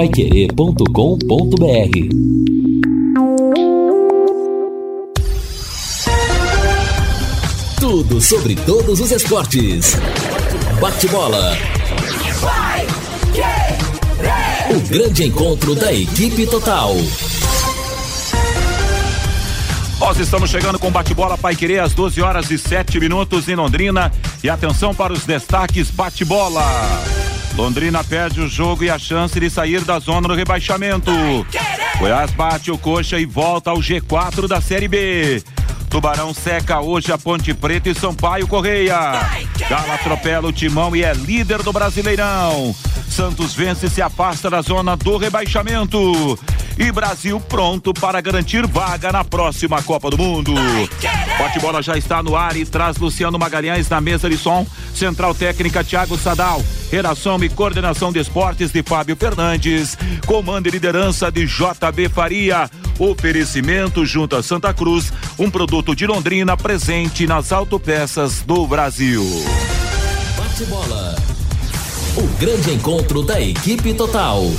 paiquerê.com.br Tudo sobre todos os esportes. Bate-bola. O grande encontro da equipe total. Nós estamos chegando com bate-bola Pai Querer às 12 horas e 7 minutos em Londrina. E atenção para os destaques bate-bola. Londrina perde o jogo e a chance de sair da zona do rebaixamento. Goiás bate o coxa e volta ao G4 da Série B. Tubarão seca hoje a Ponte Preta e Sampaio Correia. Gala atropela o timão e é líder do Brasileirão. Santos vence e se afasta da zona do rebaixamento. E Brasil pronto para garantir vaga na próxima Copa do Mundo. Bate-bola já está no ar e traz Luciano Magalhães na mesa de som. Central técnica Thiago Sadal. Redação e coordenação de esportes de Fábio Fernandes. Comando e liderança de JB Faria. Oferecimento junto a Santa Cruz, um produto de Londrina presente nas autopeças do Brasil. Bate-bola. O grande encontro da equipe total.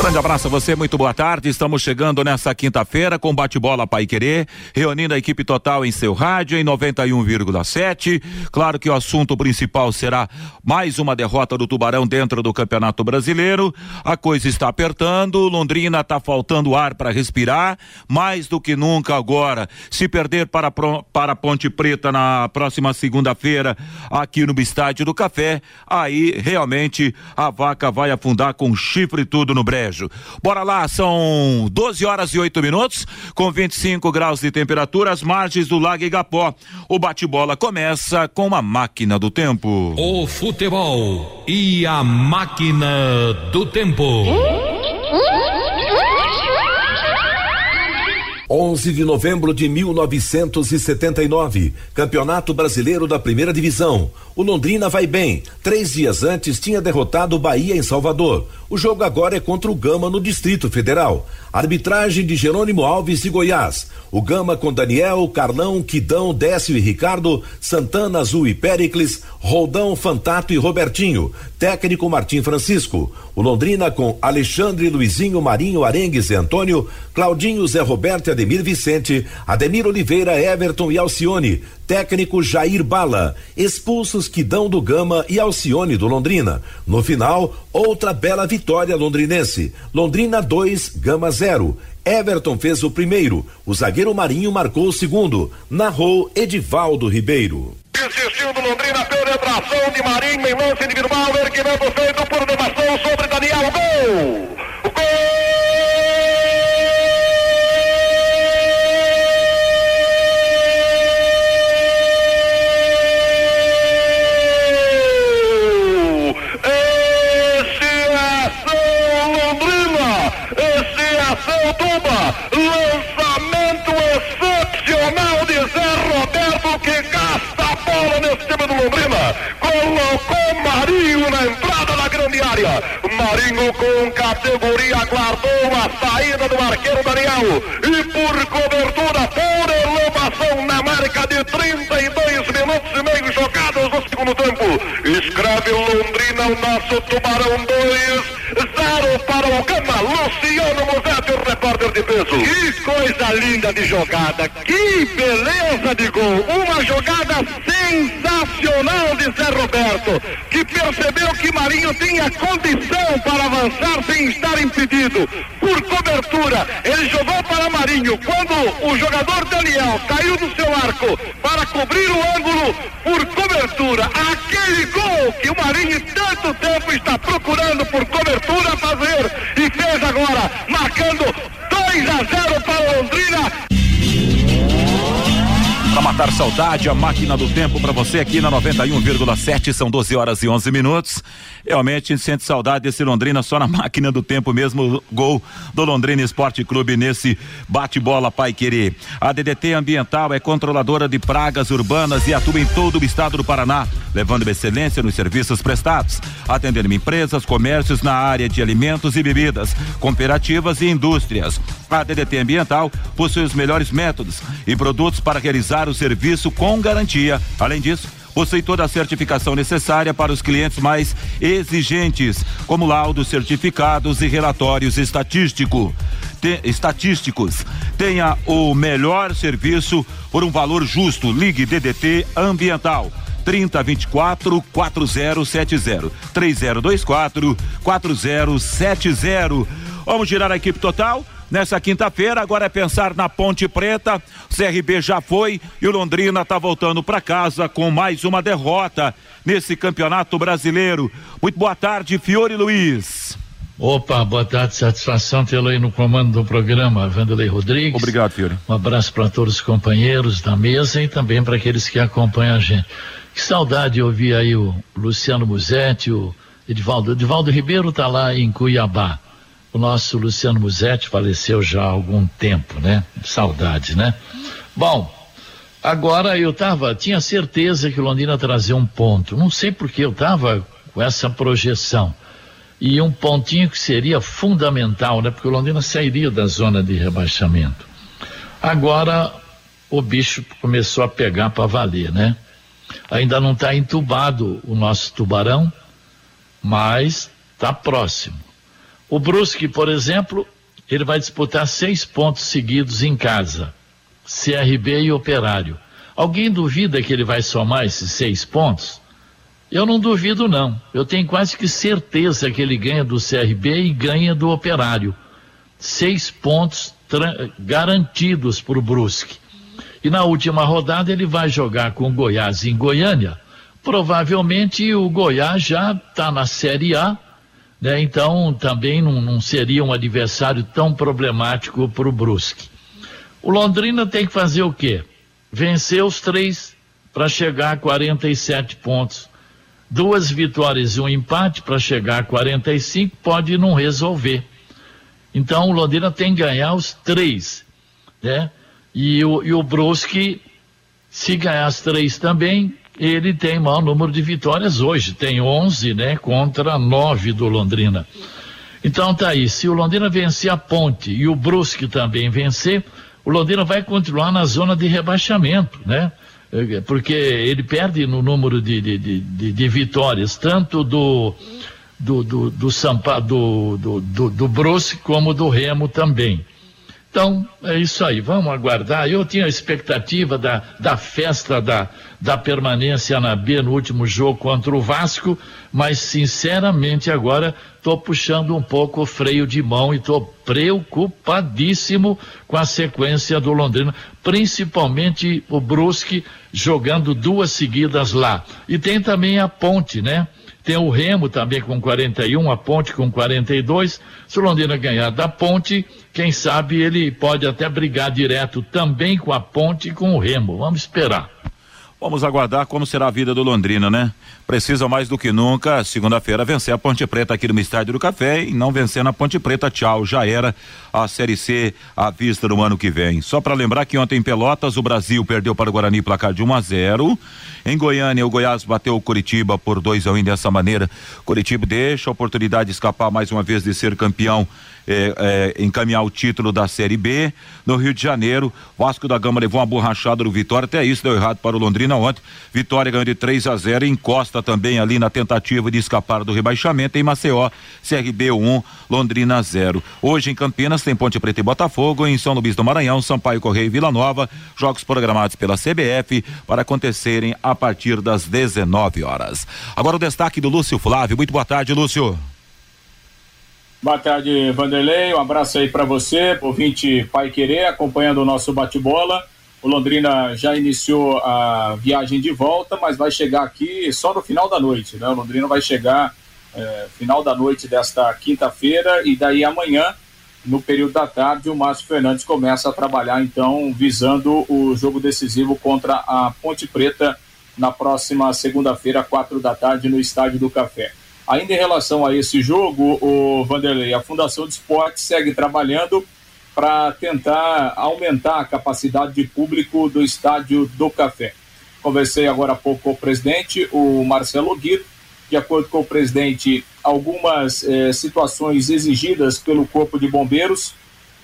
Grande abraço a você, muito boa tarde. Estamos chegando nessa quinta-feira com bate-bola Pai Querer, reunindo a equipe total em seu rádio em 91,7. Claro que o assunto principal será mais uma derrota do Tubarão dentro do Campeonato Brasileiro. A coisa está apertando, Londrina está faltando ar para respirar, mais do que nunca agora. Se perder para para Ponte Preta na próxima segunda-feira aqui no Estádio do Café, aí realmente a vaca vai afundar com chifre e tudo no breve. Bora lá, são 12 horas e 8 minutos, com 25 graus de temperatura, as margens do Lago Igapó. O bate-bola começa com a máquina do tempo. O futebol e a máquina do tempo. 11 de novembro de 1979, Campeonato Brasileiro da Primeira Divisão. O Londrina vai bem. Três dias antes tinha derrotado o Bahia em Salvador. O jogo agora é contra o Gama no Distrito Federal. Arbitragem de Jerônimo Alves de Goiás. O Gama com Daniel, Carlão, Quidão, Décio e Ricardo, Santana, Azul e Péricles, Roldão, Fantato e Robertinho. Técnico Martim Francisco. O Londrina com Alexandre, Luizinho, Marinho, Arengues e Antônio, Claudinho, Zé Roberto e Ademir Vicente, Ademir Oliveira, Everton e Alcione. Técnico Jair Bala. Expulsos Quidão do Gama e Alcione do Londrina. No final, outra bela vitória londrinense. Londrina 2, Gama 0. Everton fez o primeiro. O zagueiro Marinho marcou o segundo. Narrou Edivaldo Ribeiro. Insistiu do Londrina, penetração de Marinho em lance individual, erguimento feito por devação sobre Daniel. Gol! Marinho com categoria guardou a saída do arqueiro Daniel. E por cobertura, por elevação na marca de 32 minutos e meio jogados no segundo tempo. Escreve Londrina, o nosso Tubarão 2 zero para o Gama, Luciano Musetti, o repórter de peso. Que coisa linda de jogada, que beleza de gol, uma jogada sensacional de Zé Roberto, percebeu que Marinho tinha condição para avançar sem estar impedido. Por cobertura, ele jogou para Marinho, quando o jogador Daniel caiu do seu arco para cobrir o ângulo, por cobertura, aquele gol que o Marinho tanto tempo está procurando por cobertura fazer e fez agora, marcando 2 a 0 para Londrina. Para matar saudade, a máquina do tempo para você aqui na 91,7, são 12 horas e 11 minutos. Realmente a gente sente saudade desse Londrina só na máquina do tempo mesmo, gol do Londrina Esporte Clube nesse bate-bola Pai Querer. A DDT Ambiental é controladora de pragas urbanas e atua em todo o estado do Paraná, levando excelência nos serviços prestados, atendendo empresas, comércios na área de alimentos e bebidas, cooperativas e indústrias. A DDT Ambiental possui os melhores métodos e produtos para realizar o serviço com garantia. Além disso, possui toda a certificação necessária para os clientes mais exigentes, como laudos, certificados e relatórios estatístico, te, estatísticos. Tenha o melhor serviço por um valor justo. Ligue DDT Ambiental 3024 4070 3024 4070. Vamos girar a equipe total? Nessa quinta-feira. Agora é pensar na Ponte Preta. CRB já foi e o Londrina está voltando para casa com mais uma derrota nesse Campeonato Brasileiro. Muito boa tarde, Fiore Luiz. Opa, boa tarde, satisfação tê-lo aí no comando do programa, Vanderlei Rodrigues. Obrigado, Fiore. Um abraço para todos os companheiros da mesa e também para aqueles que acompanham a gente. Que saudade de ouvir aí o Luciano Musetti, o Edivaldo. Edivaldo Ribeiro está lá em Cuiabá. O nosso Luciano Musetti faleceu já há algum tempo, né? Saudade, né? Bom, agora eu tava, tinha certeza que Londrina trazia um ponto. Não sei porque eu tava com essa projeção. E um pontinho que seria fundamental, né? Porque o Londrina sairia da zona de rebaixamento. Agora o bicho começou a pegar para valer, né? Ainda não está entubado o nosso tubarão, mas está próximo. O Brusque, por exemplo, ele vai disputar seis pontos seguidos em casa, CRB e Operário. Alguém duvida que ele vai somar esses seis pontos? Eu não duvido, não. Eu tenho quase que certeza que ele ganha do CRB e ganha do Operário. Seis pontos garantidos para o Brusque. E na última rodada ele vai jogar com o Goiás em Goiânia. Provavelmente o Goiás já está na Série A, né? então também não, não seria um adversário tão problemático para o Brusque. O Londrina tem que fazer o quê? Vencer os três para chegar a 47 pontos. Duas vitórias e um empate para chegar a 45 pode não resolver. Então o Londrina tem que ganhar os três, né? E o, e o Brusque, se ganhar as três também, ele tem maior número de vitórias hoje. Tem 11, né? Contra 9 do Londrina. Então tá aí. Se o Londrina vencer a ponte e o Brusque também vencer, o Londrina vai continuar na zona de rebaixamento, né? Eh, porque ele perde no número de, de, de, de vitórias, tanto do do, do, do, Sampa, do, do, do, do Brusque como do Remo também. Então, é isso aí, vamos aguardar. Eu tinha a expectativa da, da festa da, da permanência na B no último jogo contra o Vasco, mas sinceramente agora estou puxando um pouco o freio de mão e estou preocupadíssimo com a sequência do Londrina, principalmente o Brusque jogando duas seguidas lá. E tem também a ponte, né? Tem o Remo também com 41, a Ponte com 42. Se o Londrina ganhar da Ponte, quem sabe ele pode até brigar direto também com a Ponte e com o Remo. Vamos esperar. Vamos aguardar como será a vida do Londrina, né? Precisa mais do que nunca, segunda-feira, vencer a Ponte Preta aqui no Estádio do Café e não vencer na Ponte Preta, tchau, já era a Série C à vista no ano que vem. Só para lembrar que ontem em Pelotas o Brasil perdeu para o Guarani placar de 1 a 0. Em Goiânia o Goiás bateu o Curitiba por 2 a 1 um, dessa maneira. Curitiba deixa a oportunidade de escapar mais uma vez de ser campeão é, é, encaminhar o título da Série B. No Rio de Janeiro, Vasco da Gama levou uma borrachada no Vitória, até isso deu errado para o Londrina ontem. Vitória ganhou de 3 a 0 encosta também ali na tentativa de escapar do rebaixamento. Em Maceió, CRB 1, um, Londrina 0. Hoje em Campinas tem Ponte Preta e Botafogo, em São Luís do Maranhão, Sampaio Correia e Vila Nova, jogos programados pela CBF para acontecerem a partir das 19 horas. Agora o destaque do Lúcio Flávio. Muito boa tarde, Lúcio. Boa tarde, Vanderlei. Um abraço aí para você, ouvinte Pai Querer, acompanhando o nosso bate-bola. O Londrina já iniciou a viagem de volta, mas vai chegar aqui só no final da noite, né? O Londrina vai chegar é, final da noite desta quinta-feira e daí amanhã, no período da tarde, o Márcio Fernandes começa a trabalhar, então, visando o jogo decisivo contra a Ponte Preta na próxima segunda-feira, quatro da tarde, no Estádio do Café. Ainda em relação a esse jogo, o Vanderlei, a Fundação de Esporte segue trabalhando para tentar aumentar a capacidade de público do estádio do Café. Conversei agora há pouco com o presidente, o Marcelo Guido. De acordo com o presidente, algumas eh, situações exigidas pelo Corpo de Bombeiros,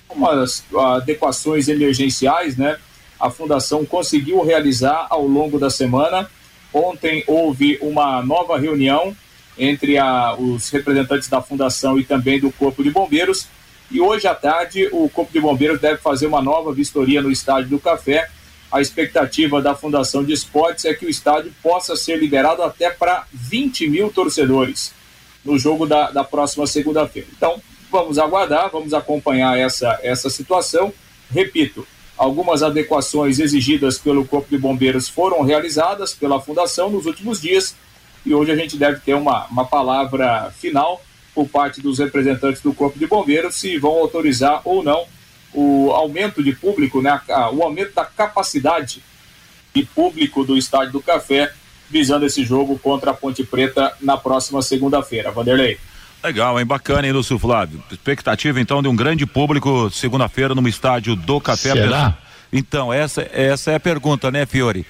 umas adequações emergenciais, né? A fundação conseguiu realizar ao longo da semana Ontem houve uma nova reunião entre a, os representantes da fundação e também do Corpo de Bombeiros. E hoje à tarde o Corpo de Bombeiros deve fazer uma nova vistoria no Estádio do Café. A expectativa da Fundação de Esportes é que o estádio possa ser liberado até para 20 mil torcedores no jogo da, da próxima segunda-feira. Então, vamos aguardar, vamos acompanhar essa, essa situação. Repito, algumas adequações exigidas pelo Corpo de Bombeiros foram realizadas pela Fundação nos últimos dias e hoje a gente deve ter uma, uma palavra final por parte dos representantes do Corpo de Bombeiros se vão autorizar ou não o aumento de público, né, o aumento da capacidade de público do Estádio do Café, visando esse jogo contra a Ponte Preta na próxima segunda-feira. Vanderlei. Legal, hein? Bacana, hein, Lúcio Flávio? Expectativa, então, de um grande público segunda-feira no estádio do Café. Será? Então, essa, essa é a pergunta, né, Fiore?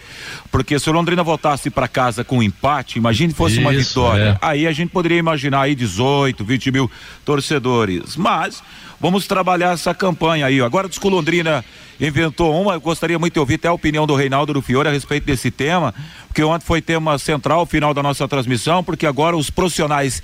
Porque se o Londrina voltasse para casa com um empate, imagine fosse Isso, uma vitória. É. Aí a gente poderia imaginar aí 18, 20 mil torcedores. Mas vamos trabalhar essa campanha aí. Agora diz que o Londrina inventou uma, eu gostaria muito de ouvir até a opinião do Reinaldo do Fiore a respeito desse tema, porque ontem foi tema central final da nossa transmissão, porque agora os profissionais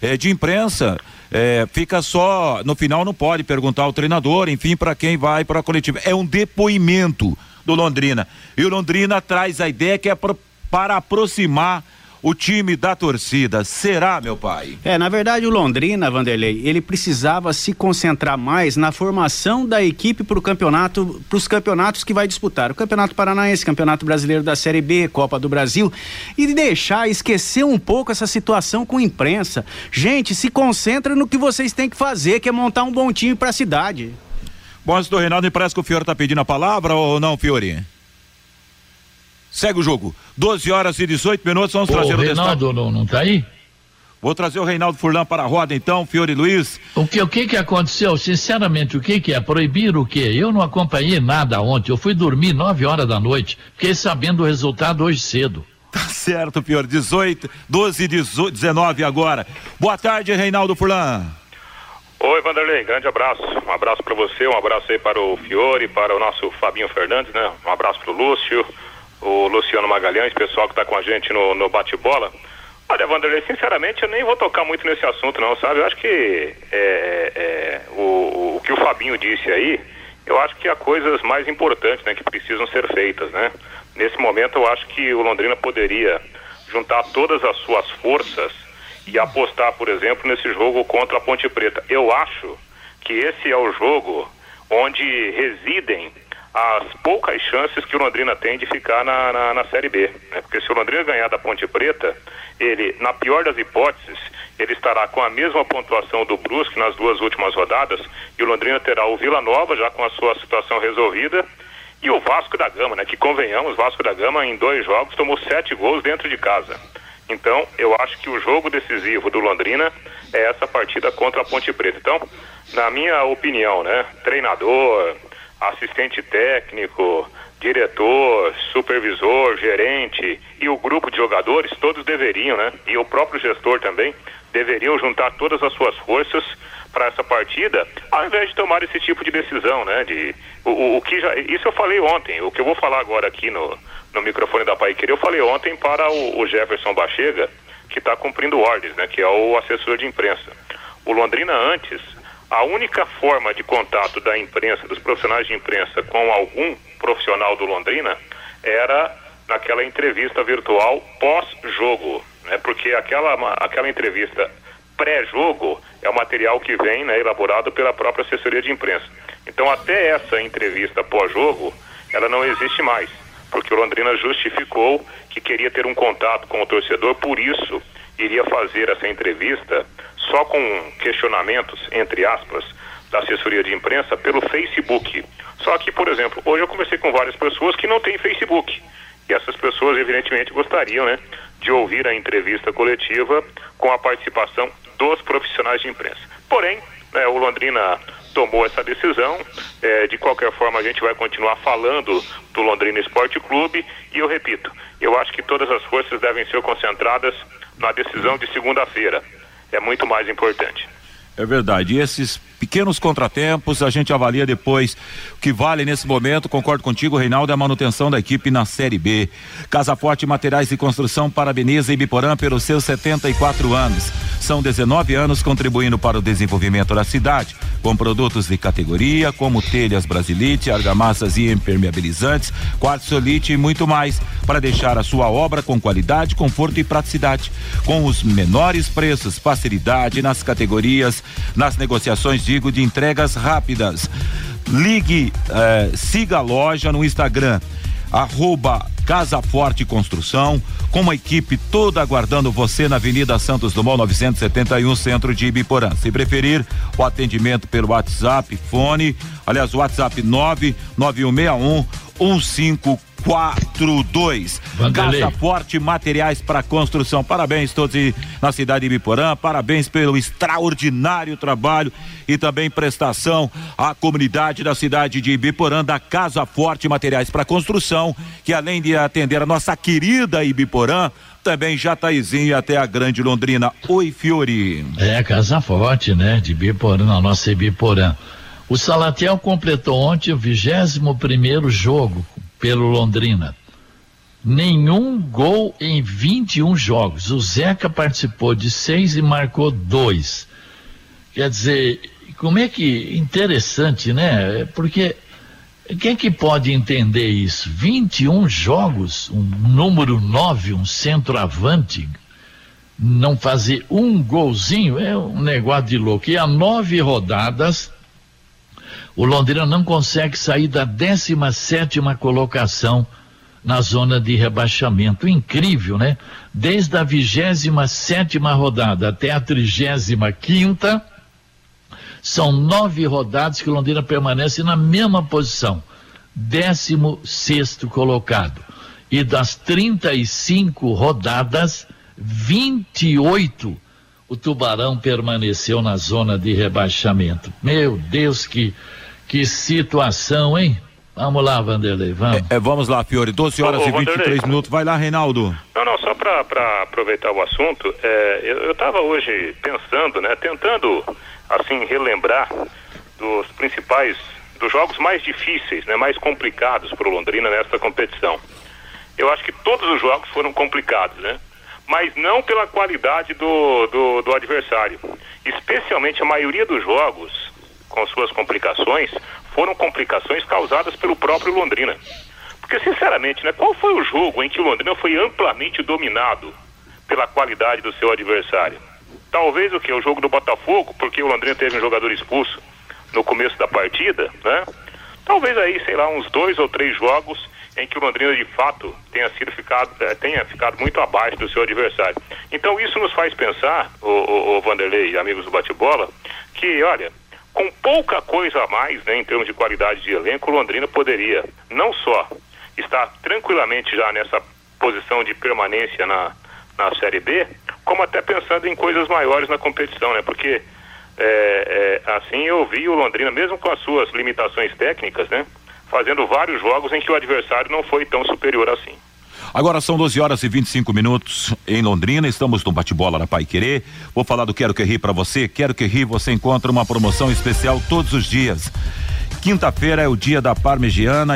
eh, de imprensa é, fica só, no final não pode perguntar ao treinador, enfim, para quem vai para a coletiva. É um depoimento do Londrina. E o Londrina traz a ideia que é pra, para aproximar o time da torcida. Será, meu pai? É, na verdade, o Londrina, Vanderlei, ele precisava se concentrar mais na formação da equipe para o campeonato, para os campeonatos que vai disputar. O Campeonato Paranaense, Campeonato Brasileiro da Série B, Copa do Brasil. E deixar, esquecer um pouco essa situação com a imprensa. Gente, se concentra no que vocês têm que fazer, que é montar um bom time para a cidade. Bom, do Reinaldo, parece que o Fiore está pedindo a palavra ou não, Fiore? Segue o jogo. 12 horas e 18 minutos. Vamos trazer o, o Reinaldo não, não tá aí? Vou trazer o Reinaldo Furlan para a roda, então, Fiore Luiz. O que, o que que aconteceu? Sinceramente, o que que é? Proibir o quê? Eu não acompanhei nada ontem. Eu fui dormir 9 horas da noite. Fiquei sabendo o resultado hoje cedo. Tá certo, Fiore. 18, 12 e 19 agora. Boa tarde, Reinaldo Furlan. Oi, Vanderlei, grande abraço. Um abraço para você, um abraço aí para o Fiore, para o nosso Fabinho Fernandes, né? Um abraço para o Lúcio, o Luciano Magalhães, pessoal que está com a gente no, no bate-bola. Olha, Vanderlei, sinceramente eu nem vou tocar muito nesse assunto não, sabe? Eu acho que é, é, o, o que o Fabinho disse aí, eu acho que há coisas mais importantes né, que precisam ser feitas, né? Nesse momento eu acho que o Londrina poderia juntar todas as suas forças e apostar, por exemplo, nesse jogo contra a Ponte Preta. Eu acho que esse é o jogo onde residem as poucas chances que o Londrina tem de ficar na, na, na Série B. Né? Porque se o Londrina ganhar da Ponte Preta, ele, na pior das hipóteses, ele estará com a mesma pontuação do Brusque nas duas últimas rodadas e o Londrina terá o Vila Nova já com a sua situação resolvida e o Vasco da Gama, né? Que convenhamos, Vasco da Gama em dois jogos tomou sete gols dentro de casa. Então, eu acho que o jogo decisivo do Londrina é essa partida contra a Ponte Preta. Então, na minha opinião, né? Treinador, assistente técnico, diretor, supervisor, gerente e o grupo de jogadores, todos deveriam, né? E o próprio gestor também, deveriam juntar todas as suas forças para essa partida, ao invés de tomar esse tipo de decisão, né? De, o, o, o, que já, isso eu falei ontem, o que eu vou falar agora aqui no, no microfone da Pai Querer, eu falei ontem para o, o Jefferson Bachega, que está cumprindo ordens, né? Que é o assessor de imprensa. O Londrina antes a única forma de contato da imprensa, dos profissionais de imprensa com algum profissional do Londrina era naquela entrevista virtual pós-jogo, né? Porque aquela, aquela entrevista pré-jogo é o material que vem né, elaborado pela própria assessoria de imprensa. Então até essa entrevista pós-jogo, ela não existe mais, porque o Londrina justificou que queria ter um contato com o torcedor, por isso iria fazer essa entrevista só com questionamentos, entre aspas, da assessoria de imprensa pelo Facebook. Só que, por exemplo, hoje eu conversei com várias pessoas que não têm Facebook. E essas pessoas, evidentemente, gostariam, né, de ouvir a entrevista coletiva com a participação dos profissionais de imprensa. Porém, né, o Londrina tomou essa decisão. É, de qualquer forma, a gente vai continuar falando do Londrina Esporte Clube. E eu repito, eu acho que todas as forças devem ser concentradas na decisão de segunda-feira é muito mais importante. É verdade. E esses pequenos contratempos, a gente avalia depois o que vale nesse momento. Concordo contigo, Reinaldo, é a manutenção da equipe na Série B. Casa Forte Materiais de Construção parabeniza Ibiporã pelos seus 74 anos. São 19 anos contribuindo para o desenvolvimento da cidade, com produtos de categoria, como telhas brasilite, argamassas e impermeabilizantes, quartzolite e muito mais, para deixar a sua obra com qualidade, conforto e praticidade. Com os menores preços, facilidade nas categorias, nas negociações, de entregas rápidas. Ligue, eh, siga a loja no Instagram arroba Casa Forte Construção, com uma equipe toda aguardando você na Avenida Santos Dumont 971, centro de Ibiporã. Se preferir, o atendimento pelo WhatsApp, fone, aliás, WhatsApp 99161 1542. Casa Forte Materiais para Construção. Parabéns todos na cidade de Ibiporã, parabéns pelo extraordinário trabalho e também prestação à comunidade da cidade de Ibiporã da Casa Forte Materiais para Construção, que além de atender a nossa querida Ibiporã, também Jataizinho até a Grande Londrina. Oi, Fiori. É, Casa Forte, né? De Ibiporã, na nossa Ibiporã. O Salatiel completou ontem o 21 primeiro jogo pelo Londrina. Nenhum gol em 21 jogos. O Zeca participou de seis e marcou dois. Quer dizer, como é que. Interessante, né? Porque quem que pode entender isso? 21 jogos, um número 9, um centroavante, não fazer um golzinho é um negócio de louco. E há nove rodadas, o Londrina não consegue sair da 17 colocação na zona de rebaixamento. Incrível, né? Desde a 27 rodada até a 35 são nove rodadas que o Londrina permanece na mesma posição, 16 colocado. E das 35 rodadas, 28 o Tubarão permaneceu na zona de rebaixamento. Meu Deus, que que situação, hein? Vamos lá, Vanderlei, vamos. É, é, vamos lá, Fiore, 12 horas ô, ô, e 23 Vanderlei. minutos. Vai lá, Reinaldo. Não, não, só para aproveitar o assunto, é, eu estava hoje pensando, né, tentando, assim, relembrar dos principais, dos jogos mais difíceis, né, mais complicados para o Londrina nesta competição. Eu acho que todos os jogos foram complicados, né? Mas não pela qualidade do, do, do adversário. Especialmente a maioria dos jogos com suas complicações, foram complicações causadas pelo próprio Londrina. Porque, sinceramente, né, qual foi o jogo em que o Londrina foi amplamente dominado pela qualidade do seu adversário? Talvez o que? O jogo do Botafogo, porque o Londrina teve um jogador expulso no começo da partida, né? Talvez aí, sei lá, uns dois ou três jogos em que o Londrina de fato tenha sido ficado, eh, tenha ficado muito abaixo do seu adversário. Então isso nos faz pensar, o, o, o Vanderlei amigos do bate-bola, que olha, com pouca coisa a mais, né, em termos de qualidade de elenco, Londrina poderia não só estar tranquilamente já nessa posição de permanência na, na Série B, como até pensando em coisas maiores na competição, né? Porque é, é, assim eu vi o Londrina, mesmo com as suas limitações técnicas, né? Fazendo vários jogos em que o adversário não foi tão superior assim. Agora são 12 horas e 25 minutos em Londrina. Estamos no bate-bola na Pai Querer. Vou falar do Quero Que Ri para você. Quero Que Ri você encontra uma promoção especial todos os dias. Quinta-feira é o dia da parmegiana.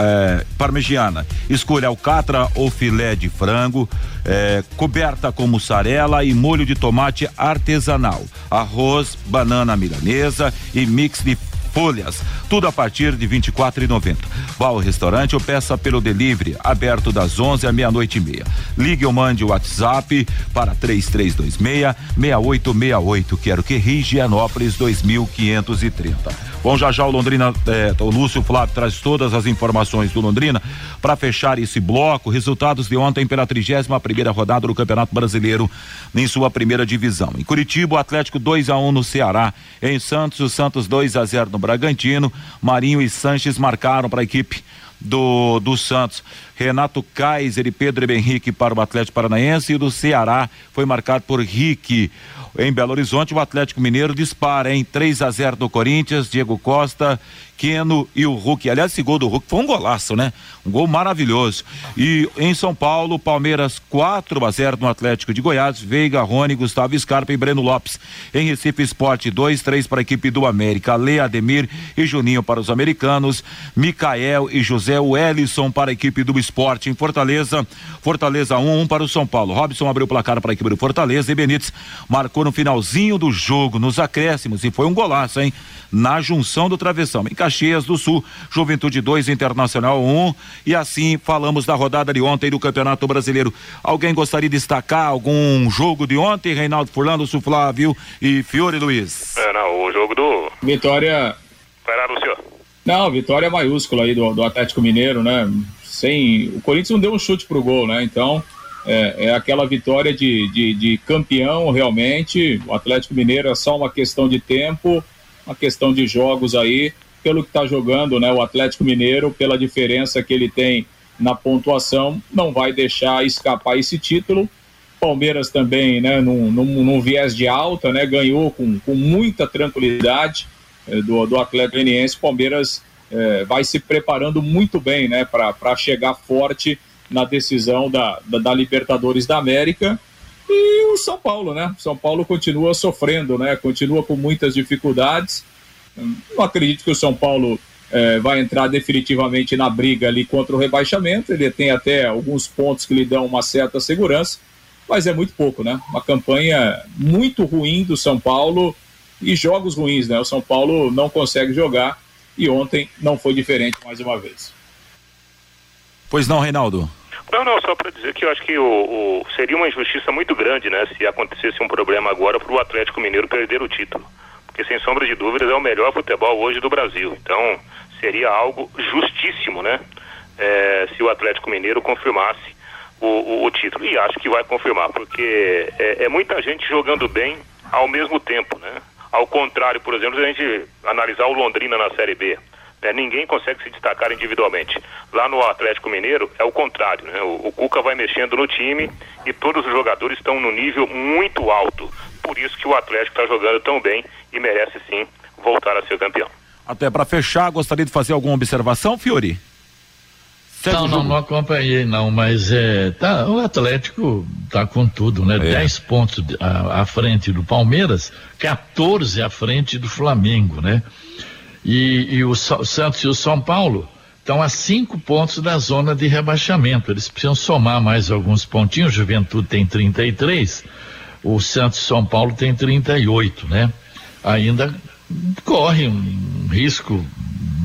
É, parmegiana. Escolha alcatra ou filé de frango, é, coberta com mussarela e molho de tomate artesanal, arroz, banana milanesa e mix de folhas, tudo a partir de R$ 24,90. Vá ao restaurante ou peça pelo delivery, aberto das 11 à meia-noite e meia. Ligue ou mande o WhatsApp para 3326 6868. Quero que Rigianópolis 2530. Bom, já já o Londrina, é, o Lúcio Flávio traz todas as informações do Londrina para fechar esse bloco. Resultados de ontem pela 31 primeira rodada do Campeonato Brasileiro em sua primeira divisão. Em Curitiba, o Atlético 2 a 1 um no Ceará. Em Santos, o Santos 2 a 0 no Bragantino. Marinho e Sanches marcaram para a equipe do, do Santos. Renato Kaiser e Pedro Henrique para o Atlético Paranaense e do Ceará foi marcado por Rick. Em Belo Horizonte, o Atlético Mineiro dispara em 3 a 0 do Corinthians, Diego Costa Keno e o Hulk. Aliás, esse gol do Hulk foi um golaço, né? Um gol maravilhoso. E em São Paulo, Palmeiras 4 a 0 no Atlético de Goiás, Veiga, Rony, Gustavo Scarpa e Breno Lopes. Em Recife Esporte 2, 3 para a equipe do América, Lê Ademir e Juninho para os americanos, Micael e José Wellison para a equipe do Esporte em Fortaleza, Fortaleza 1 um, 1 um para o São Paulo. Robson abriu o placar para a equipe do Fortaleza e Benítez marcou no finalzinho do jogo, nos acréscimos e foi um golaço, hein? Na junção do travessão. Caxias do Sul, Juventude 2, Internacional 1. Um, e assim falamos da rodada de ontem do Campeonato Brasileiro. Alguém gostaria de destacar algum jogo de ontem, Reinaldo Furlando, Flávio e Fiore Luiz? É, não, o jogo do. Vitória. Vai lá, Lucio. Não, vitória maiúscula aí do, do Atlético Mineiro, né? Sem. O Corinthians não deu um chute pro gol, né? Então. É, é, aquela vitória de, de, de, campeão realmente. O Atlético Mineiro é só uma questão de tempo, uma questão de jogos aí pelo que está jogando, né, o Atlético Mineiro, pela diferença que ele tem na pontuação, não vai deixar escapar esse título. Palmeiras também, né, num, num, num viés de alta, né, ganhou com, com muita tranquilidade eh, do, do Atlético Goianiense. Palmeiras eh, vai se preparando muito bem, né, para chegar forte na decisão da, da, da, Libertadores da América. E o São Paulo, né? São Paulo continua sofrendo, né? Continua com muitas dificuldades. Não acredito que o São Paulo é, vai entrar definitivamente na briga ali contra o rebaixamento. Ele tem até alguns pontos que lhe dão uma certa segurança, mas é muito pouco, né? Uma campanha muito ruim do São Paulo e jogos ruins, né? O São Paulo não consegue jogar e ontem não foi diferente mais uma vez. Pois não, Reinaldo? Não, não, só para dizer que eu acho que o, o, seria uma injustiça muito grande, né, se acontecesse um problema agora para o Atlético Mineiro perder o título que sem sombra de dúvidas é o melhor futebol hoje do Brasil. Então seria algo justíssimo, né? É, se o Atlético Mineiro confirmasse o, o, o, título. E acho que vai confirmar, porque é, é, muita gente jogando bem ao mesmo tempo, né? Ao contrário, por exemplo, se a gente analisar o Londrina na Série B, né? ninguém consegue se destacar individualmente. Lá no Atlético Mineiro é o contrário, né? O, o Cuca vai mexendo no time e todos os jogadores estão no nível muito alto por isso que o Atlético está jogando tão bem e merece sim voltar a ser campeão. Até para fechar, gostaria de fazer alguma observação, Fiori? não, não, não acompanhei não, mas é, tá, o Atlético tá com tudo, né? É. 10 pontos à, à, frente do Palmeiras, 14 à frente do Flamengo, né? E, e o, o Santos e o São Paulo estão a cinco pontos da zona de rebaixamento. Eles precisam somar mais alguns pontinhos. Juventude tem 33 o Santos São Paulo tem 38, né? Ainda corre um risco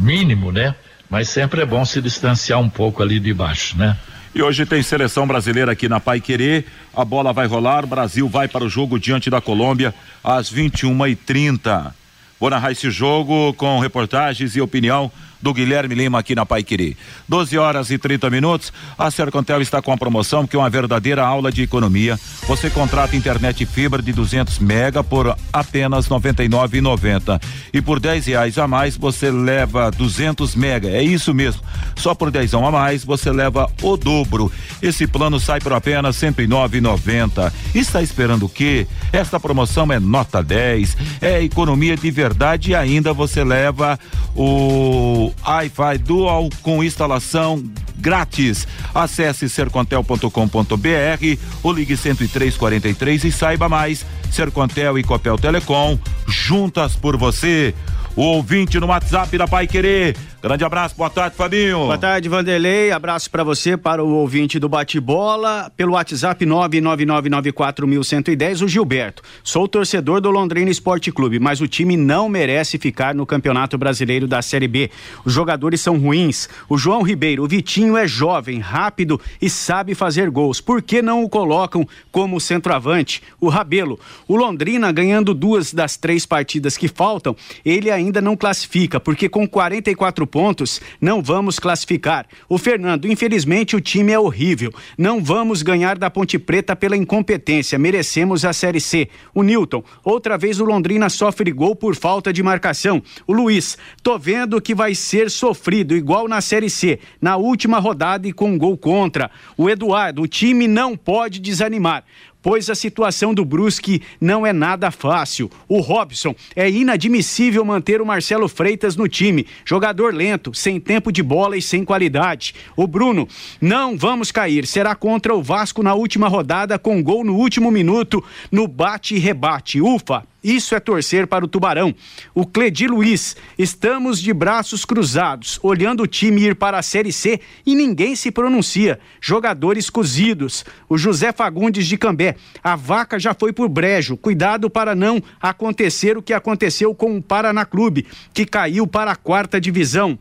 mínimo, né? Mas sempre é bom se distanciar um pouco ali de baixo, né? E hoje tem seleção brasileira aqui na Pai Querer. A bola vai rolar. Brasil vai para o jogo diante da Colômbia às 21h30. Vou narrar esse jogo com reportagens e opinião do Guilherme Lima aqui na Paiquiri. 12 horas e 30 minutos. A Sercontel está com a promoção que é uma verdadeira aula de economia. Você contrata internet fibra de 200 mega por apenas 99,90 e por 10 reais a mais você leva 200 mega. É isso mesmo. Só por 10 a mais você leva o dobro. Esse plano sai por apenas 109,90. Está esperando o quê? Esta promoção é nota 10, é economia de verdade e ainda você leva o Wi-Fi Dual com instalação grátis. Acesse sercontel.com.br ou ligue 10343 e saiba mais. Sercontel e Copel Telecom, juntas por você. O ouvinte no WhatsApp da Pai Querer Grande abraço, boa tarde, Fabinho. Boa tarde, Vanderlei. Abraço para você, para o ouvinte do bate-bola, pelo WhatsApp 99994110, o Gilberto. Sou torcedor do Londrina Esporte Clube, mas o time não merece ficar no Campeonato Brasileiro da Série B. Os jogadores são ruins. O João Ribeiro, o Vitinho é jovem, rápido e sabe fazer gols. Por que não o colocam como centroavante? O Rabelo. O Londrina ganhando duas das três partidas que faltam, ele ainda não classifica, porque com 44 pontos, não vamos classificar. O Fernando, infelizmente o time é horrível. Não vamos ganhar da Ponte Preta pela incompetência. Merecemos a Série C. O Newton, outra vez o Londrina sofre gol por falta de marcação. O Luiz, tô vendo que vai ser sofrido igual na Série C, na última rodada e com gol contra. O Eduardo, o time não pode desanimar pois a situação do Brusque não é nada fácil. O Robson é inadmissível manter o Marcelo Freitas no time. Jogador lento, sem tempo de bola e sem qualidade. O Bruno, não vamos cair. Será contra o Vasco na última rodada com gol no último minuto no bate e rebate. Ufa, isso é torcer para o Tubarão. O Cledi Luiz, estamos de braços cruzados, olhando o time ir para a Série C e ninguém se pronuncia. Jogadores cozidos. O José Fagundes de Cambé, a vaca já foi por brejo. Cuidado para não acontecer o que aconteceu com o Paraná Clube, que caiu para a quarta divisão.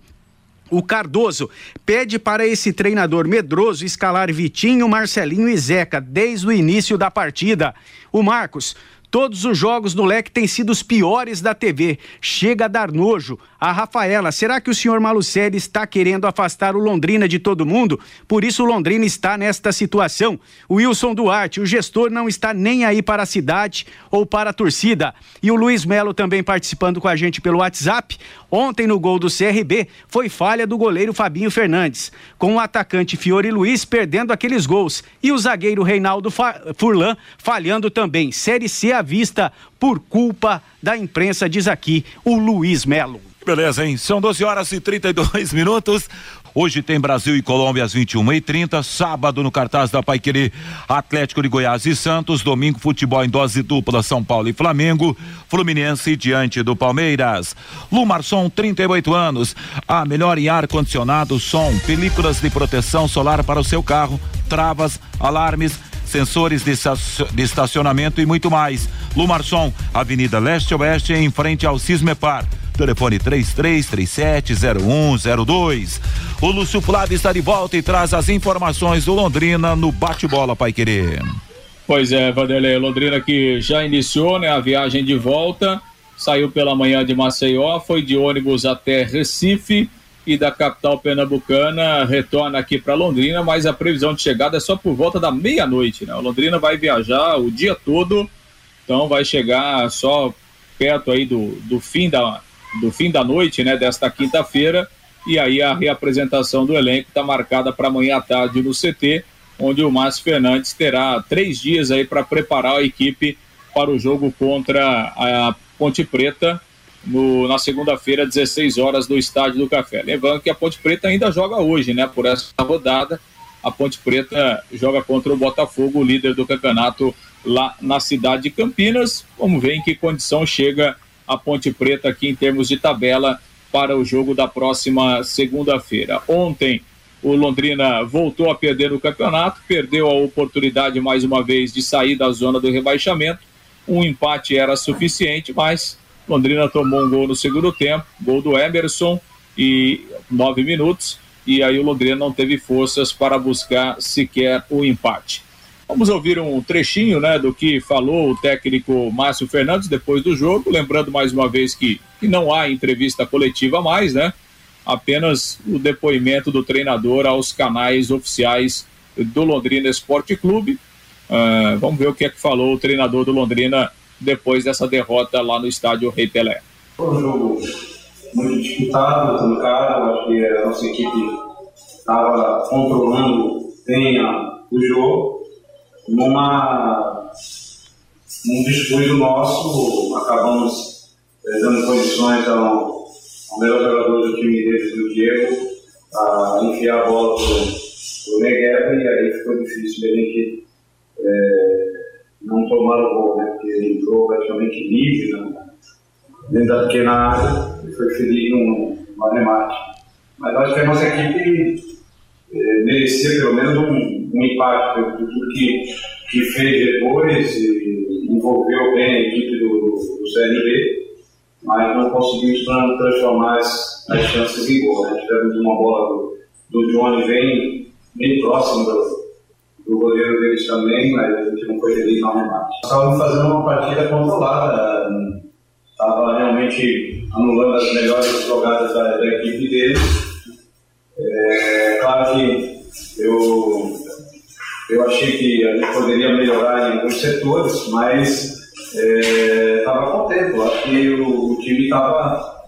O Cardoso pede para esse treinador medroso escalar Vitinho, Marcelinho e Zeca desde o início da partida. O Marcos, Todos os jogos do leque têm sido os piores da TV. Chega a dar nojo. A Rafaela, será que o senhor Malucelli está querendo afastar o Londrina de todo mundo? Por isso o Londrina está nesta situação. O Wilson Duarte, o gestor não está nem aí para a cidade ou para a torcida. E o Luiz Melo também participando com a gente pelo WhatsApp. Ontem no gol do CRB foi falha do goleiro Fabinho Fernandes, com o atacante Fiore Luiz perdendo aqueles gols e o zagueiro Reinaldo Furlan falhando também. Série C à vista por culpa da imprensa, diz aqui o Luiz Melo. Beleza, hein? São 12 horas e 32 minutos. Hoje tem Brasil e Colômbia às 21h30. Sábado no cartaz da Paiquerê, Atlético de Goiás e Santos. Domingo, futebol em dose dupla, São Paulo e Flamengo. Fluminense diante do Palmeiras. Lumarson, 38 anos. A melhor em ar-condicionado, som, películas de proteção solar para o seu carro, travas, alarmes sensores de estacionamento e muito mais. Lumarson, Avenida Leste Oeste, em frente ao Cismepar. Telefone 33370102. O Lúcio Flávio está de volta e traz as informações do Londrina no bate-bola, Pai Querer. Pois é, Vanderlei, Londrina que já iniciou né, a viagem de volta, saiu pela manhã de Maceió, foi de ônibus até Recife e da capital pernambucana retorna aqui para Londrina, mas a previsão de chegada é só por volta da meia-noite, né? Londrina vai viajar o dia todo, então vai chegar só perto aí do, do fim da, do fim da noite, né, desta quinta-feira, e aí a reapresentação do elenco está marcada para amanhã à tarde no CT, onde o Márcio Fernandes terá três dias aí para preparar a equipe para o jogo contra a Ponte Preta no, na segunda-feira, 16 horas, do Estádio do Café. Lembrando que a Ponte Preta ainda joga hoje, né, por essa rodada. A Ponte Preta joga contra o Botafogo, líder do campeonato lá na cidade de Campinas. Vamos ver em que condição chega a Ponte Preta aqui em termos de tabela para o jogo da próxima segunda-feira. Ontem, o Londrina voltou a perder no campeonato, perdeu a oportunidade mais uma vez de sair da zona do rebaixamento. Um empate era suficiente, mas Londrina tomou um gol no segundo tempo, gol do Emerson, e nove minutos, e aí o Londrina não teve forças para buscar sequer o empate. Vamos ouvir um trechinho né, do que falou o técnico Márcio Fernandes depois do jogo, lembrando mais uma vez que, que não há entrevista coletiva mais, né? Apenas o depoimento do treinador aos canais oficiais do Londrina Esporte Clube. Uh, vamos ver o que é que falou o treinador do Londrina depois dessa derrota lá no estádio Rei Pelé. Foi um jogo muito disputado, truncado. Acho que a nossa equipe estava controlando bem o jogo numa, num descuido nosso, acabamos eh, dando condições ao, ao melhor jogador do time deles, o Diego, a enfiar a bola para o Negueba e aí ficou difícil a gente é, não tomar o gol, né? Porque ele entrou praticamente livre né? dentro da pequena área e foi ferido no, no arremate. Mas acho que a nossa equipe é, merecia pelo menos um um impacto de tudo que, que fez depois e envolveu bem a equipe do, do CRB, mas não conseguimos transformar as, as chances em gol. Né? Tivemos uma bola do, do Johnny bem, bem próximo do, do goleiro deles também, mas a gente não foi feliz no remate. Estávamos fazendo uma partida controlada, estava realmente anulando as melhores jogadas da, da equipe deles. Claro que eu eu achei que a gente poderia melhorar em alguns setores, mas estava é, contente. Acho que o, o time estava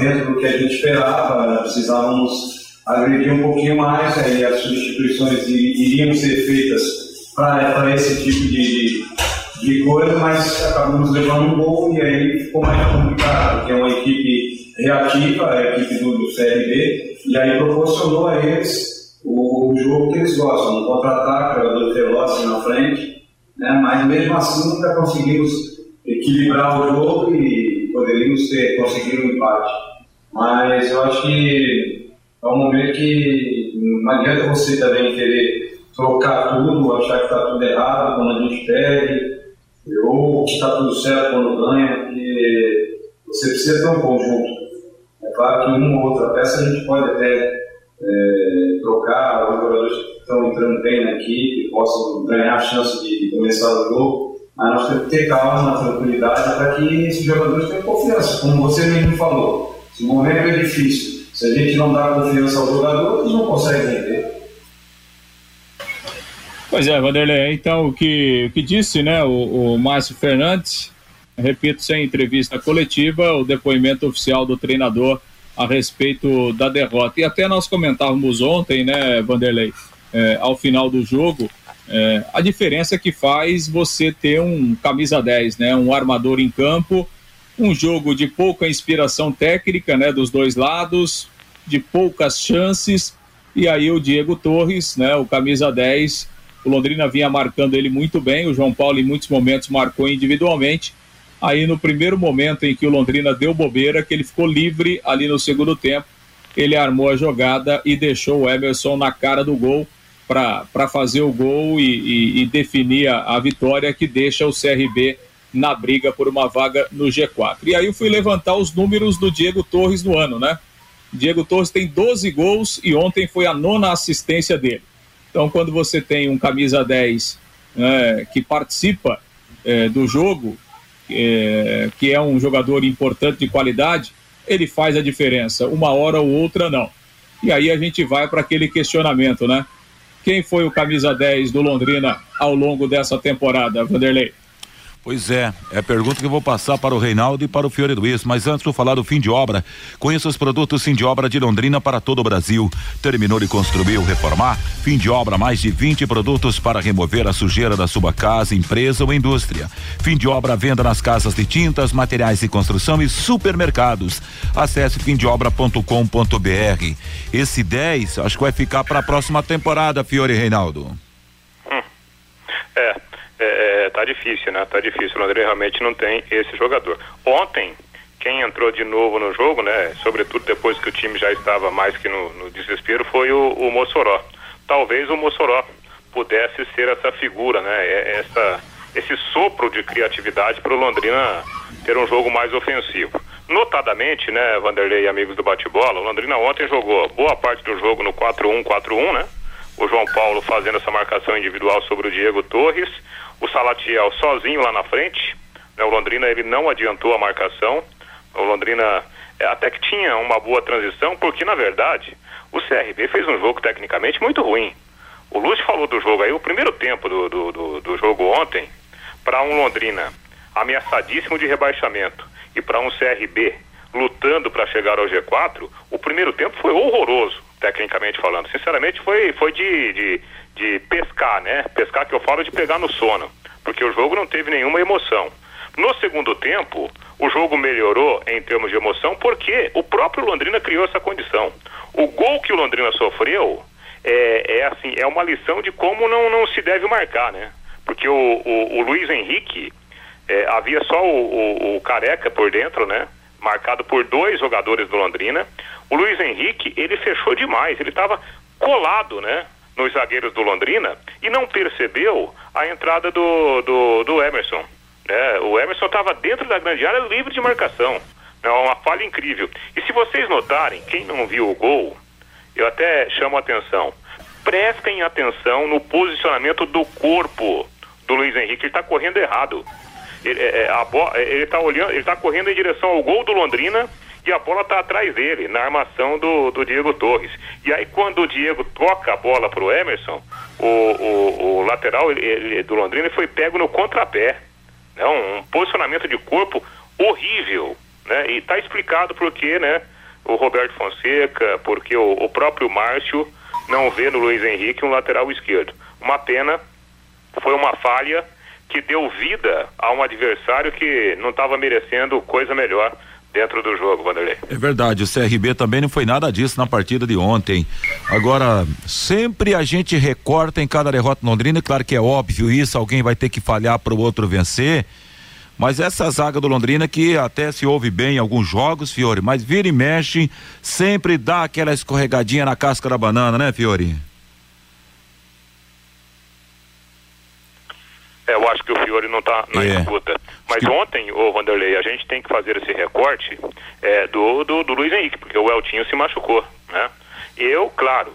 dentro do que a gente esperava, precisávamos agredir um pouquinho mais, aí as substituições iriam ser feitas para esse tipo de, de coisa, mas acabamos levando um gol e aí ficou mais complicado, porque é uma equipe reativa, a equipe do, do CRB, e aí proporcionou a eles o, o jogo que eles gostam, um contra-ataque, jogador veloz na frente, né? mas mesmo assim ainda conseguimos equilibrar o jogo e poderíamos ter conseguido um empate. Mas eu acho que é um momento que não adianta você também querer trocar tudo, achar que está tudo errado quando a gente perde, ou que está tudo certo quando ganha, porque você precisa ter um conjunto. Claro que uma ou outra peça a gente pode até é, trocar, os jogadores que estão entrando bem na equipe possam ganhar a chance de começar o jogo, mas nós temos que ter calma, tranquilidade para que esses jogadores tenham confiança, como você mesmo falou. Se o momento é difícil, se a gente não dá confiança ao jogador, eles não conseguem render. Pois é, Vanderlei, então o que, o que disse né, o, o Márcio Fernandes, repito, sem entrevista coletiva, o depoimento oficial do treinador a respeito da derrota. E até nós comentávamos ontem, né, Vanderlei, é, ao final do jogo, é, a diferença que faz você ter um camisa 10, né, um armador em campo, um jogo de pouca inspiração técnica, né, dos dois lados, de poucas chances, e aí o Diego Torres, né, o camisa 10, o Londrina vinha marcando ele muito bem, o João Paulo em muitos momentos marcou individualmente. Aí no primeiro momento em que o Londrina deu bobeira, que ele ficou livre ali no segundo tempo, ele armou a jogada e deixou o Emerson na cara do gol para fazer o gol e, e, e definir a, a, vitória que deixa o CRB na briga por uma vaga no G4. E aí eu fui levantar os números do Diego Torres no ano, né? Diego Torres tem 12 gols e ontem foi a nona assistência dele. Então, quando você tem um camisa 10 né, que participa é, do jogo, é, que é um jogador importante de qualidade, ele faz a diferença. Uma hora ou outra, não. E aí a gente vai para aquele questionamento, né? Quem foi o camisa 10 do Londrina ao longo dessa temporada, Vanderlei? Pois é, é a pergunta que eu vou passar para o Reinaldo e para o Fiore Luiz, mas antes vou falar do fim de obra. Conheça os produtos fim de obra de Londrina para todo o Brasil. Terminou de construir reformar? Fim de obra, mais de 20 produtos para remover a sujeira da sua casa, empresa ou indústria. Fim de obra, venda nas casas de tintas, materiais de construção e supermercados. Acesse fimdeobra.com.br. Esse 10, acho que vai ficar para a próxima temporada, Fiore Reinaldo. Hum. É é, é, tá difícil, né? Tá difícil. O Londrina realmente não tem esse jogador. Ontem, quem entrou de novo no jogo, né? Sobretudo depois que o time já estava mais que no, no desespero, foi o, o Mossoró. Talvez o Mossoró pudesse ser essa figura, né? É, essa, esse sopro de criatividade para o Londrina ter um jogo mais ofensivo. Notadamente, né, Vanderlei e amigos do bate-bola, o Londrina ontem jogou boa parte do jogo no 4-1, 4-1, né? O João Paulo fazendo essa marcação individual sobre o Diego Torres o Salatiel sozinho lá na frente. Né, o Londrina ele não adiantou a marcação. O Londrina é, até que tinha uma boa transição, porque na verdade o CRB fez um jogo tecnicamente muito ruim. O Lúcio falou do jogo aí, o primeiro tempo do, do, do, do jogo ontem, para um Londrina ameaçadíssimo de rebaixamento e para um CRB lutando para chegar ao G4, o primeiro tempo foi horroroso, tecnicamente falando. Sinceramente, foi, foi de, de, de pescar, né? Pescar que eu falo de pegar no sono, porque o jogo não teve nenhuma emoção. No segundo tempo, o jogo melhorou em termos de emoção porque o próprio Londrina criou essa condição. O gol que o Londrina sofreu é, é assim, é uma lição de como não, não se deve marcar, né? Porque o, o, o Luiz Henrique é, havia só o, o, o Careca por dentro, né? Marcado por dois jogadores do Londrina. O Luiz Henrique, ele fechou demais, ele estava colado, né? Nos zagueiros do Londrina e não percebeu a entrada do, do, do Emerson. Né? O Emerson estava dentro da grande área livre de marcação. É uma falha incrível. E se vocês notarem, quem não viu o gol, eu até chamo a atenção. Prestem atenção no posicionamento do corpo do Luiz Henrique. Ele está correndo errado. Ele, é, é está olhando, ele está correndo em direção ao gol do Londrina e a bola está atrás dele, na armação do, do Diego Torres. E aí quando o Diego toca a bola para o Emerson, o, o lateral ele, ele, do Londrina foi pego no contrapé. Né? Um, um posicionamento de corpo horrível. Né? E está explicado porque né, o Roberto Fonseca, porque o, o próprio Márcio não vê no Luiz Henrique um lateral esquerdo. Uma pena, foi uma falha que deu vida a um adversário que não estava merecendo coisa melhor dentro do jogo, Vanderlei. É verdade, o CRB também não foi nada disso na partida de ontem. Agora, sempre a gente recorta em cada derrota londrina, claro que é óbvio isso, alguém vai ter que falhar para o outro vencer. Mas essa zaga do Londrina que até se ouve bem em alguns jogos, Fiore, mas vira e mexe, sempre dá aquela escorregadinha na casca da banana, né, Fiore? É, eu acho que o Fiore não está na É. escuta. Mas ontem, ô Vanderlei, a gente tem que fazer esse recorte é, do, do, do Luiz Henrique, porque o Eltinho se machucou, né? Eu, claro,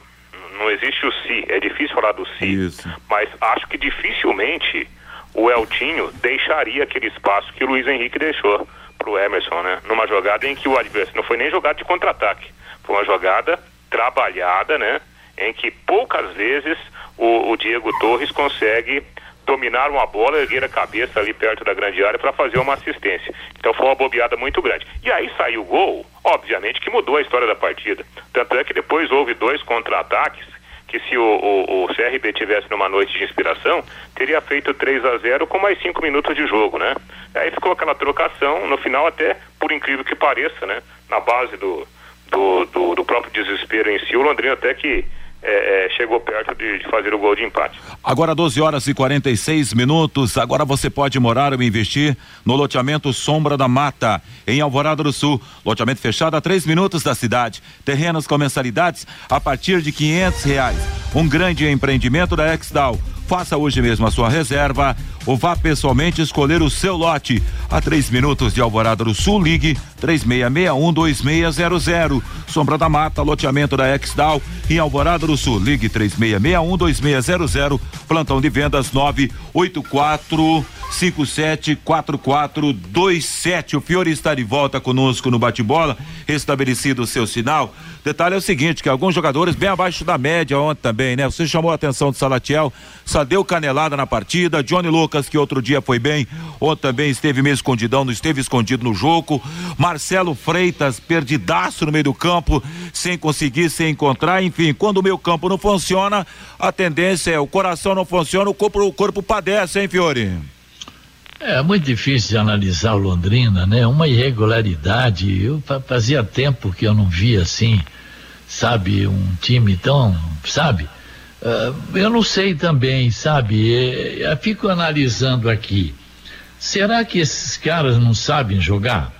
não existe o si, é difícil falar do si, mas acho que dificilmente o Eltinho deixaria aquele espaço que o Luiz Henrique deixou pro Emerson, né? Numa jogada em que o adversário não foi nem jogada de contra-ataque, foi uma jogada trabalhada, né? Em que poucas vezes o, o Diego Torres consegue dominar uma bola, erguer a cabeça ali perto da grande área para fazer uma assistência. Então foi uma bobeada muito grande. E aí saiu o gol, obviamente que mudou a história da partida. Tanto é que depois houve dois contra-ataques que se o, o, o CRB tivesse numa noite de inspiração, teria feito 3 a 0 com mais cinco minutos de jogo, né? Aí ficou aquela trocação, no final até, por incrível que pareça, né? Na base do, do, do, do próprio desespero em si, o Londrina até que é, é, chegou perto de, de fazer o gol de empate. Agora 12 horas e 46 minutos. Agora você pode morar ou investir no loteamento Sombra da Mata, em Alvorada do Sul. Loteamento fechado a três minutos da cidade. Terrenos com mensalidades a partir de quinhentos reais. Um grande empreendimento da Exdal. Faça hoje mesmo a sua reserva ou vá pessoalmente escolher o seu lote. A três minutos de Alvorada do Sul, ligue 3661-2600. Sombra da Mata, loteamento da Exdal em Alvorada do Sul. Ligue 3661-2600. Plantão de vendas 984 574427. O Fiore está de volta conosco no bate-bola, restabelecido o seu sinal. Detalhe é o seguinte, que alguns jogadores bem abaixo da média ontem também, né? Você chamou a atenção do Salatiel, deu canelada na partida, Johnny Lucas, que outro dia foi bem, ontem também esteve meio escondidão, não esteve escondido no jogo. Marcelo Freitas, perdidaço no meio do campo, sem conseguir se encontrar. Enfim, quando o meio campo não funciona, a tendência é o coração não funciona, o corpo, o corpo padece, hein, Fiore? É muito difícil de analisar o Londrina, né? Uma irregularidade. Eu fa- fazia tempo que eu não via assim, sabe, um time tão, sabe? Ah, eu não sei também, sabe? Eh, Eu fico analisando aqui. Será que esses caras não sabem jogar?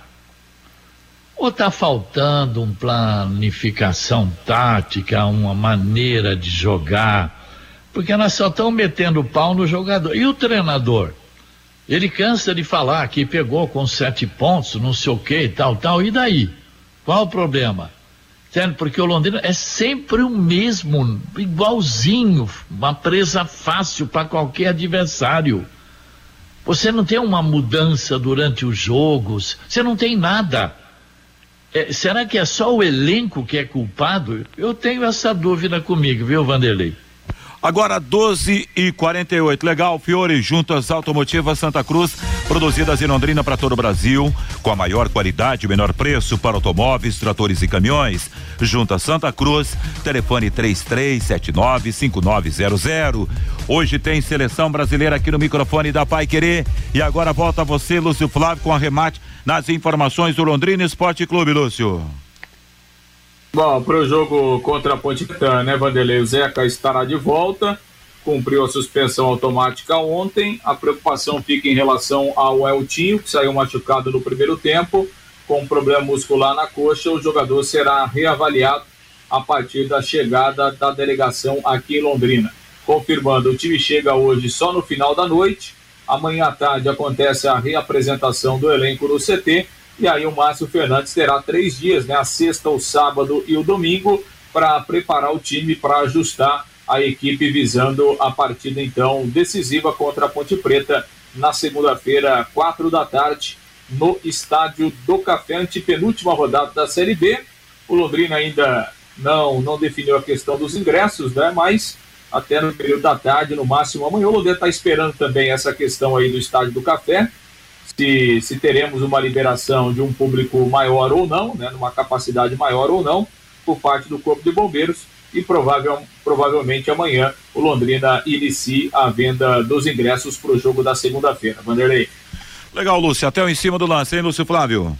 Ou está faltando uma planificação tática, uma maneira de jogar? Porque nós só estamos metendo pau no jogador. E o treinador? Ele cansa de falar que pegou com sete pontos, não sei o que tal, tal. E daí? Qual o problema? Porque o Londrina é sempre o mesmo, igualzinho, uma presa fácil para qualquer adversário. Você não tem uma mudança durante os jogos, você não tem nada. É, será que é só o elenco que é culpado? Eu tenho essa dúvida comigo, viu, Vanderlei? Agora 12 e 48. Legal, Fiore, junto às automotivas Santa Cruz, produzidas em Londrina para todo o Brasil, com a maior qualidade e menor preço para automóveis, tratores e caminhões. Junto a Santa Cruz, telefone 33795900. Hoje tem seleção brasileira aqui no microfone da Pai Querer. E agora volta você, Lúcio Flávio, com arremate nas informações do Londrina Esporte Clube, Lúcio. Bom, para o jogo contra a Ponte né, Vanderlei? O Zeca estará de volta, cumpriu a suspensão automática ontem. A preocupação fica em relação ao Eltinho, que saiu machucado no primeiro tempo, com um problema muscular na coxa. O jogador será reavaliado a partir da chegada da delegação aqui em Londrina. Confirmando, o time chega hoje só no final da noite. Amanhã à tarde acontece a reapresentação do elenco no CT. E aí o Márcio Fernandes terá três dias, né? A sexta, o sábado e o domingo, para preparar o time para ajustar a equipe visando a partida então decisiva contra a Ponte Preta na segunda-feira, quatro da tarde, no estádio do Café, antepenúltima rodada da Série B. O Londrina ainda não, não definiu a questão dos ingressos, né? Mas até no período da tarde, no máximo amanhã, o Londrina está esperando também essa questão aí do estádio do Café se, se teremos uma liberação de um público maior ou não, né, numa capacidade maior ou não, por parte do Corpo de Bombeiros. e provável, provavelmente amanhã o Londrina inicie a venda dos ingressos para o jogo da segunda-feira. Vanderlei. Legal, Lúcio. Até o em cima do lance, hein, Lúcio Flávio?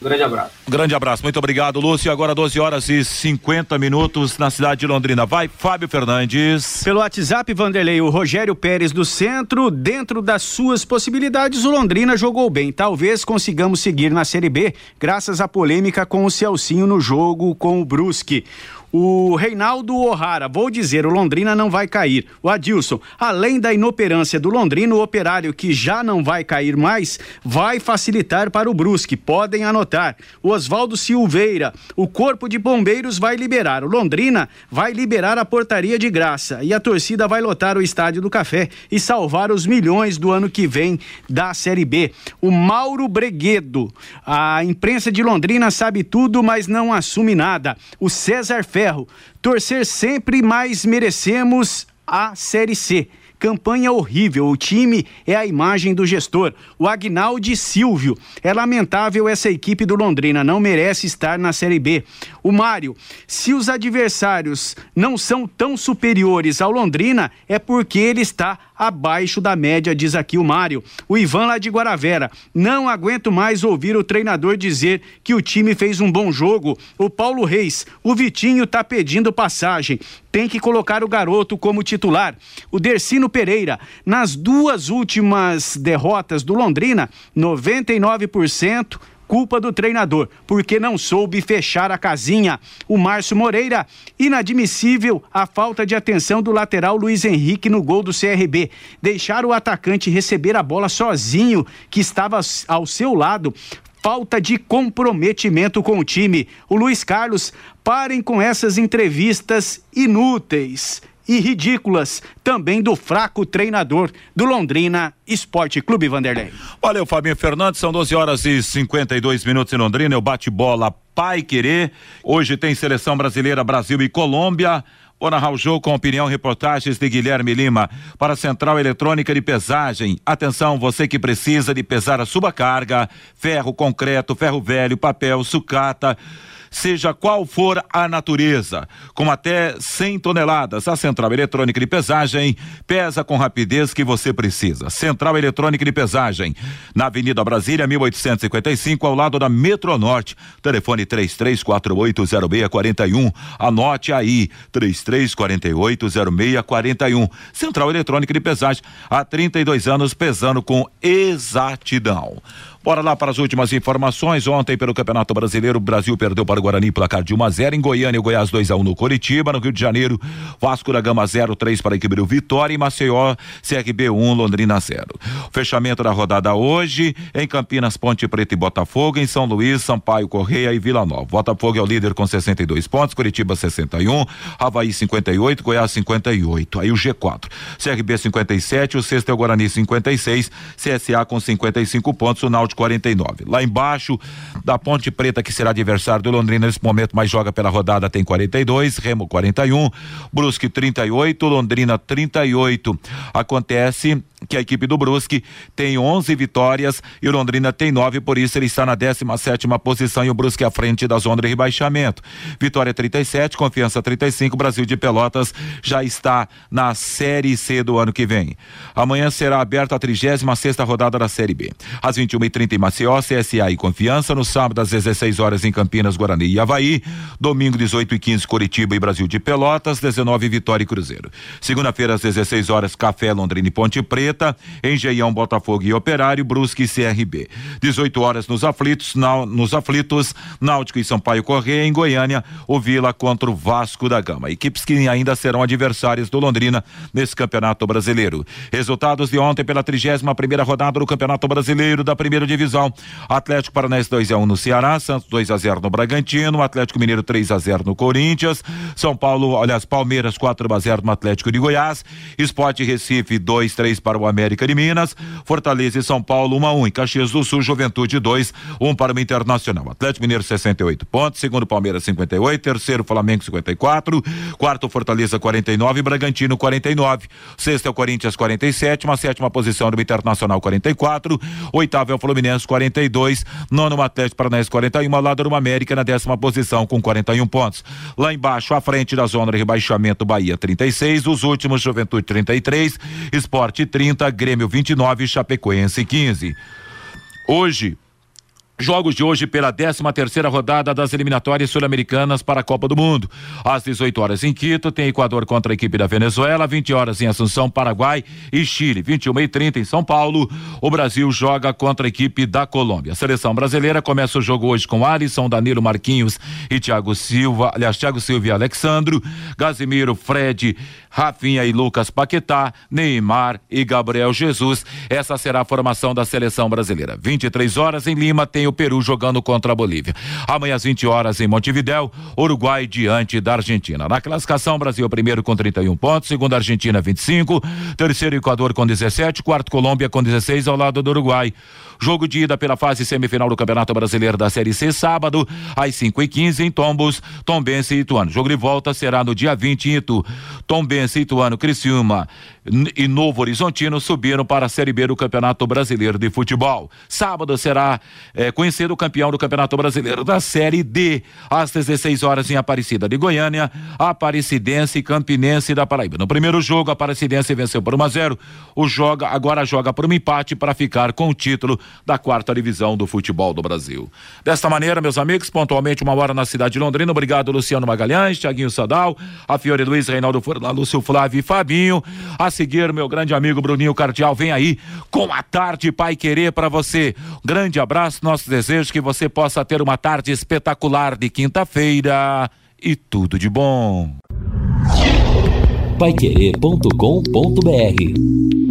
Grande abraço. grande abraço, muito obrigado, Lúcio. Agora 12 horas e 50 minutos na cidade de Londrina. Vai, Fábio Fernandes. Pelo WhatsApp, Vanderlei, o Rogério Pérez do centro, dentro das suas possibilidades, o Londrina jogou bem. Talvez consigamos seguir na Série B, graças à polêmica com o Celcinho no jogo com o Brusque. O Reinaldo O'Hara, vou dizer, o Londrina não vai cair. O Adilson, além da inoperância do Londrina, o operário que já não vai cair mais, vai facilitar para o Brusque. Podem anotar. O Oswaldo Silveira, o Corpo de Bombeiros vai liberar. O Londrina vai liberar a portaria de graça. E a torcida vai lotar o Estádio do Café e salvar os milhões do ano que vem da Série B. O Mauro Breguedo, a imprensa de Londrina sabe tudo, mas não assume nada. O César Fé ferro. Torcer sempre, mas merecemos a Série C. Campanha horrível. O time é a imagem do gestor. O Agnaldi Silvio. É lamentável essa equipe do Londrina. Não merece estar na Série B. O Mário. Se os adversários não são tão superiores ao Londrina, é porque ele está abaixo da média, diz aqui o Mário. O Ivan lá de Guaravera. Não aguento mais ouvir o treinador dizer que o time fez um bom jogo. O Paulo Reis. O Vitinho tá pedindo passagem. Tem que colocar o garoto como titular. O Dercino Pereira. Nas duas últimas derrotas do Londrina, 99% culpa do treinador, porque não soube fechar a casinha. O Márcio Moreira, inadmissível a falta de atenção do lateral Luiz Henrique no gol do CRB. Deixar o atacante receber a bola sozinho, que estava ao seu lado, falta de comprometimento com o time. O Luiz Carlos, parem com essas entrevistas inúteis e ridículas também do fraco treinador do Londrina Esporte Clube Vanderlei. Valeu, Fabinho Fernandes, são 12 horas e 52 minutos em Londrina, eu bate-bola Pai Querer. Hoje tem seleção brasileira, Brasil e Colômbia. Vou narrar o jogo com opinião reportagens de Guilherme Lima para a Central Eletrônica de Pesagem. Atenção, você que precisa de pesar a sua carga, ferro, concreto, ferro velho, papel, sucata seja qual for a natureza, com até 100 toneladas. A Central Eletrônica de Pesagem pesa com rapidez que você precisa. Central Eletrônica de Pesagem, na Avenida Brasília, 1855, ao lado da Metronorte. Telefone 33480641. Anote aí, 33480641. Central Eletrônica de Pesagem, há 32 anos pesando com exatidão. Bora lá para as últimas informações. Ontem, pelo Campeonato Brasileiro, o Brasil perdeu para o Guarani placar de 1 a 0 em Goiânia, o Goiás 2 a 1 no Curitiba, no Rio de Janeiro, Vasco da Gama 0 3 para do Vitória e Maceió, CRB 1 Londrina 0. Fechamento da rodada hoje em Campinas, Ponte Preta e Botafogo, em São Luís, Sampaio Correia e Vila Nova. Botafogo é o líder com 62 pontos, Curitiba 61, Havaí 58, Goiás 58. Aí o G4. CRB 57, o sexto é o Guarani 56, CSA com 55 pontos, o Náutico de 49. Lá embaixo, da Ponte Preta, que será adversário do Londrina nesse momento, mas joga pela rodada, tem 42, Remo 41, Brusque 38, Londrina 38. Acontece que a equipe do Brusque tem 11 vitórias e o Londrina tem 9, por isso ele está na 17 posição e o Brusque à frente da zona de rebaixamento. Vitória 37, Confiança 35, Brasil de Pelotas já está na Série C do ano que vem. Amanhã será aberta a 36 sexta rodada da Série B. Às 21h30 em Maceió, CSA e Confiança. No sábado, às 16 horas em Campinas, Guarani e Havaí. Domingo, 18 e 15 Curitiba e Brasil de Pelotas. 19 Vitória e Cruzeiro. Segunda-feira, às 16 horas, Café, Londrina e Ponte Preta. Engenhão, Botafogo e Operário, Brusque e CRB. 18 horas nos aflitos, na, nos aflitos, Náutico e Sampaio Correia. Em Goiânia, o Vila contra o Vasco da Gama. Equipes que ainda serão adversários do Londrina nesse campeonato brasileiro. Resultados de ontem pela 31 primeira rodada do Campeonato Brasileiro da primeira divisão. Atlético Paranaense 2 a 1 um no Ceará, Santos 2 a 0 no Bragantino, Atlético Mineiro 3 a 0 no Corinthians, São Paulo, aliás, Palmeiras 4 a 0 no Atlético de Goiás, Esporte Recife 2 3 para o o América de Minas. Fortaleza e São Paulo 1 a 1 em Caxias do Sul, Juventude 2, 1 para o Internacional. Atlético Mineiro 68 pontos, segundo Palmeiras 58, terceiro Flamengo 54, quarto Fortaleza 49, Bragantino 49, sexto é o Corinthians 47, uma sétima posição do Internacional 44, oitavo é o Fluminense 42, nono o Atlético Paranaense 41, ao lado do América na décima posição com 41 pontos. Lá embaixo, à frente da zona de rebaixamento, Bahia 36, os últimos Juventude 33, Esporte 30, Grêmio 29, Chapecoense 15. Hoje, Jogos de hoje pela 13 terceira rodada das eliminatórias sul-americanas para a Copa do Mundo. Às 18 horas em Quito, tem Equador contra a equipe da Venezuela, 20 horas em Assunção, Paraguai e Chile, 21 e 30 em São Paulo. O Brasil joga contra a equipe da Colômbia. A seleção brasileira começa o jogo hoje com Alisson, Danilo Marquinhos e Thiago Silva, aliás, Thiago Silva e Alexandro, Gazimiro, Fred, Rafinha e Lucas Paquetá, Neymar e Gabriel Jesus. Essa será a formação da seleção brasileira. 23 horas em Lima tem o Peru jogando contra a Bolívia. Amanhã às 20 horas em Montevidéu, Uruguai diante da Argentina. Na classificação, Brasil primeiro com 31 pontos, segundo Argentina 25, terceiro Equador com 17, quarto Colômbia com 16 ao lado do Uruguai. Jogo de ida pela fase semifinal do Campeonato Brasileiro da Série C, sábado, às 5 e 15 em Tombos, Tombense e Ituano. Jogo de volta será no dia 20 em Itu. Tombense, Ituano, Criciúma e Novo Horizontino subiram para a Série B do Campeonato Brasileiro de Futebol. Sábado será é, conhecido o campeão do Campeonato Brasileiro da Série D, às 16 horas em Aparecida de Goiânia, Aparecidense e Campinense da Paraíba. No primeiro jogo, a Aparecidense venceu por 1 a 0. O joga agora joga por um empate para ficar com o título da quarta divisão do futebol do Brasil. Desta maneira, meus amigos, pontualmente uma hora na cidade de Londrina. Obrigado, Luciano Magalhães, Tiaguinho Sadal, a Fiore Luiz, Reinaldo Furlan, Lúcio Flávio e Fabinho. A seguir, meu grande amigo Bruninho Cardial vem aí com a tarde Pai Querer para você. Grande abraço, nosso desejo que você possa ter uma tarde espetacular de quinta-feira e tudo de bom. Paiquerê.com.br